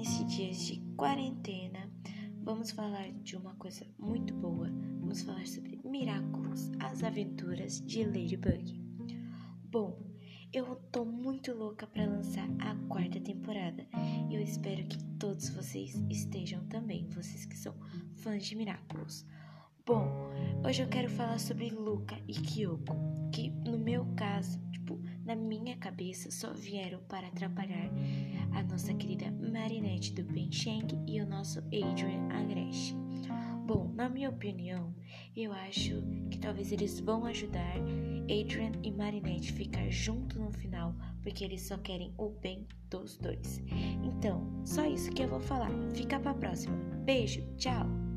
nesses dias de quarentena, vamos falar de uma coisa muito boa. Vamos falar sobre Miraculous, as aventuras de Ladybug. Bom, eu tô muito louca para lançar a quarta temporada e eu espero que todos vocês estejam também, vocês que são fãs de Miraculous. Bom, hoje eu quero falar sobre Luca e Kyoko, que no meu caso, tipo, na minha cabeça só vieram para atrapalhar a nossa querida Marinette do Pencheng e o nosso Adrian Agreste. Bom, na minha opinião, eu acho que talvez eles vão ajudar Adrian e Marinette ficar junto no final, porque eles só querem o bem dos dois. Então, só isso que eu vou falar. Fica pra próxima. Beijo, tchau!